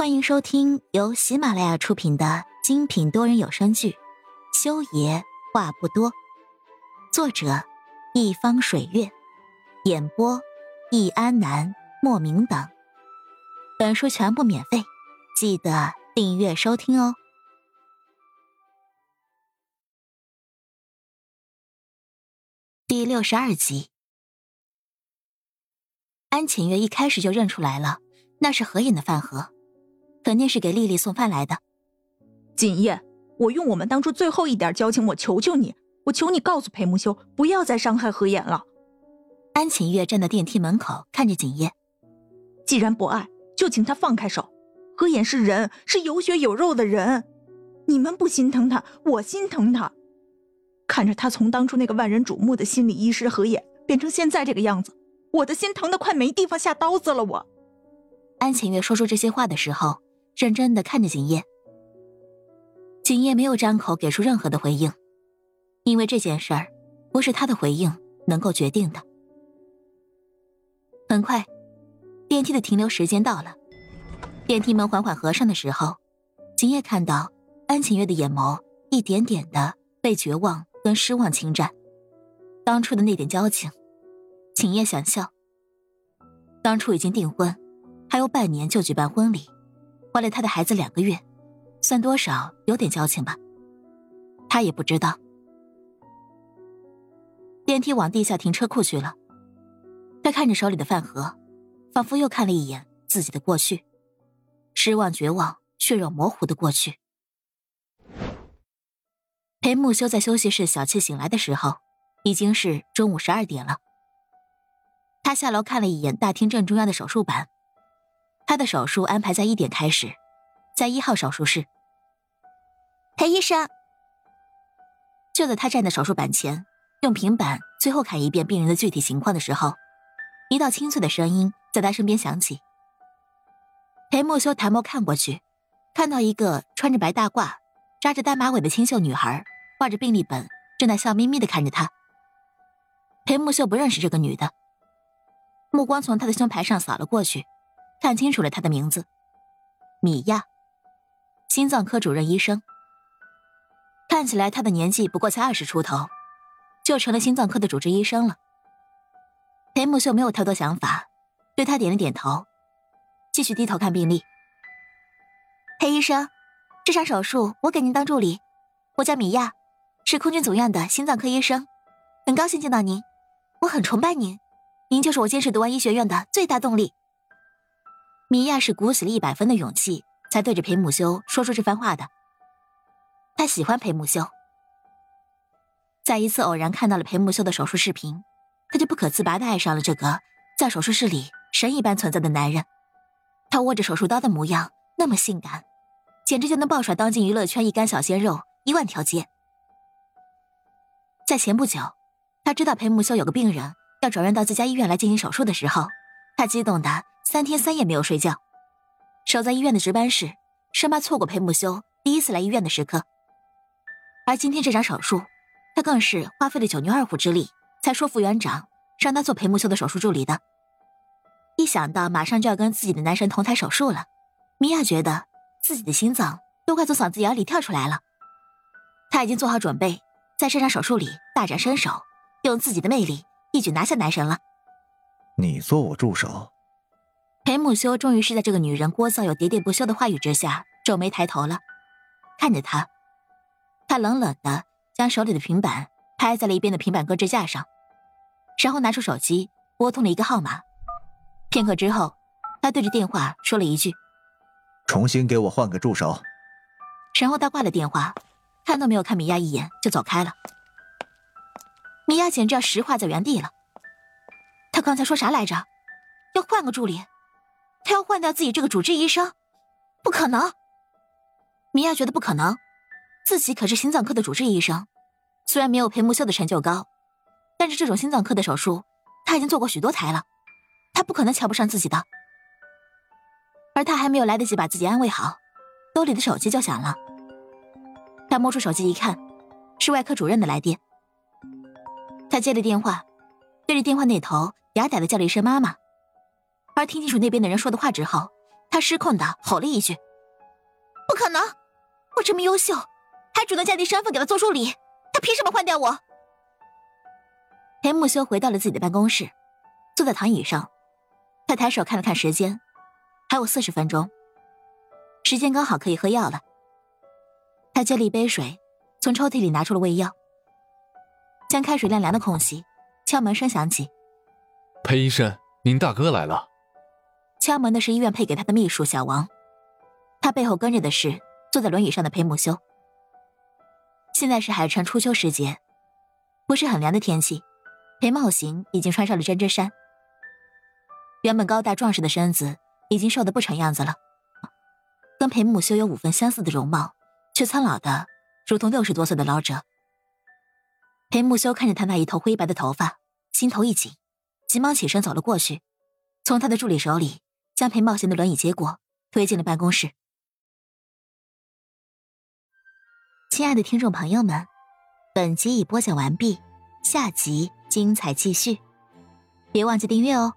欢迎收听由喜马拉雅出品的精品多人有声剧《修爷话不多》，作者：一方水月，演播：易安南、莫名等。本书全部免费，记得订阅收听哦。第六十二集，安浅月一开始就认出来了，那是何影的饭盒。肯定是给丽丽送饭来的。锦叶，我用我们当初最后一点交情，我求求你，我求你告诉裴木修，不要再伤害何言了。安晴月站在电梯门口，看着锦叶。既然不爱，就请他放开手。何言是人，是有血有肉的人，你们不心疼他，我心疼他。看着他从当初那个万人瞩目的心理医师何言，变成现在这个样子，我的心疼的快没地方下刀子了。我。安晴月说出这些话的时候。认真的看着景叶，景叶没有张口给出任何的回应，因为这件事儿不是他的回应能够决定的。很快，电梯的停留时间到了，电梯门缓缓合上的时候，景叶看到安晴月的眼眸一点点的被绝望跟失望侵占，当初的那点交情，景叶想笑。当初已经订婚，还有半年就举办婚礼。怀了他的孩子两个月，算多少有点交情吧。他也不知道。电梯往地下停车库去了。他看着手里的饭盒，仿佛又看了一眼自己的过去，失望、绝望、血肉模糊的过去。裴木修在休息室小憩醒来的时候，已经是中午十二点了。他下楼看了一眼大厅正中央的手术板。他的手术安排在一点开始，在一号手术室。裴医生，就在他站在手术板前，用平板最后看一遍病人的具体情况的时候，一道清脆的声音在他身边响起。裴木修抬眸看过去，看到一个穿着白大褂、扎着单马尾的清秀女孩，挂着病历本，正在笑眯眯的看着他。裴木修不认识这个女的，目光从她的胸牌上扫了过去。看清楚了他的名字，米亚，心脏科主任医生。看起来他的年纪不过才二十出头，就成了心脏科的主治医生了。裴木秀没有太多想法，对他点了点头，继续低头看病历。裴医生，这场手术我给您当助理，我叫米娅，是空军总院的心脏科医生，很高兴见到您，我很崇拜您，您就是我坚持读完医学院的最大动力。米娅是鼓起了一百分的勇气，才对着裴木修说出这番话的。他喜欢裴木修，在一次偶然看到了裴木修的手术视频，他就不可自拔的爱上了这个在手术室里神一般存在的男人。他握着手术刀的模样那么性感，简直就能爆甩当今娱乐圈一干小鲜肉一万条街。在前不久，他知道裴木修有个病人要转院到自家医院来进行手术的时候，他激动的。三天三夜没有睡觉，守在医院的值班室，生怕错过裴木修第一次来医院的时刻。而今天这场手术，他更是花费了九牛二虎之力，才说服院长让他做裴木修的手术助理的。一想到马上就要跟自己的男神同台手术了，米娅觉得自己的心脏都快从嗓子眼里跳出来了。他已经做好准备，在这场手术里大展身手，用自己的魅力一举拿下男神了。你做我助手。裴木修终于是在这个女人聒噪又喋喋不休的话语之下皱眉抬头了，看着他，他冷冷的将手里的平板拍在了一边的平板搁置架上，然后拿出手机拨通了一个号码。片刻之后，他对着电话说了一句：“重新给我换个助手。”然后他挂了电话，看都没有看米娅一眼就走开了。米娅简直要石化在原地了。他刚才说啥来着？要换个助理？他要换掉自己这个主治医生，不可能。米娅觉得不可能，自己可是心脏科的主治医生，虽然没有裴木秀的成就高，但是这种心脏科的手术，他已经做过许多台了，他不可能瞧不上自己的。而他还没有来得及把自己安慰好，兜里的手机就响了。他摸出手机一看，是外科主任的来电。他接了电话，对着电话那头嗲嗲的叫了一声“妈妈”。而听清楚那边的人说的话之后，他失控的吼了一句：“不可能！我这么优秀，还主动降低身份给他做助理，他凭什么换掉我？”裴木修回到了自己的办公室，坐在躺椅上，他抬手看了看时间，还有四十分钟，时间刚好可以喝药了。他接了一杯水，从抽屉里拿出了胃药，将开水晾凉的空隙。敲门声响起，裴医生，您大哥来了。敲门的是医院配给他的秘书小王，他背后跟着的是坐在轮椅上的裴木修。现在是海城初秋时节，不是很凉的天气。裴茂行已经穿上了针织衫，原本高大壮实的身子已经瘦得不成样子了，跟裴木修有五分相似的容貌，却苍老的如同六十多岁的老者。裴木修看着他那一头灰白的头发，心头一紧，急忙起身走了过去，从他的助理手里将陪冒险的轮椅结果，推进了办公室。亲爱的听众朋友们，本集已播讲完毕，下集。精彩继续，别忘记订阅哦。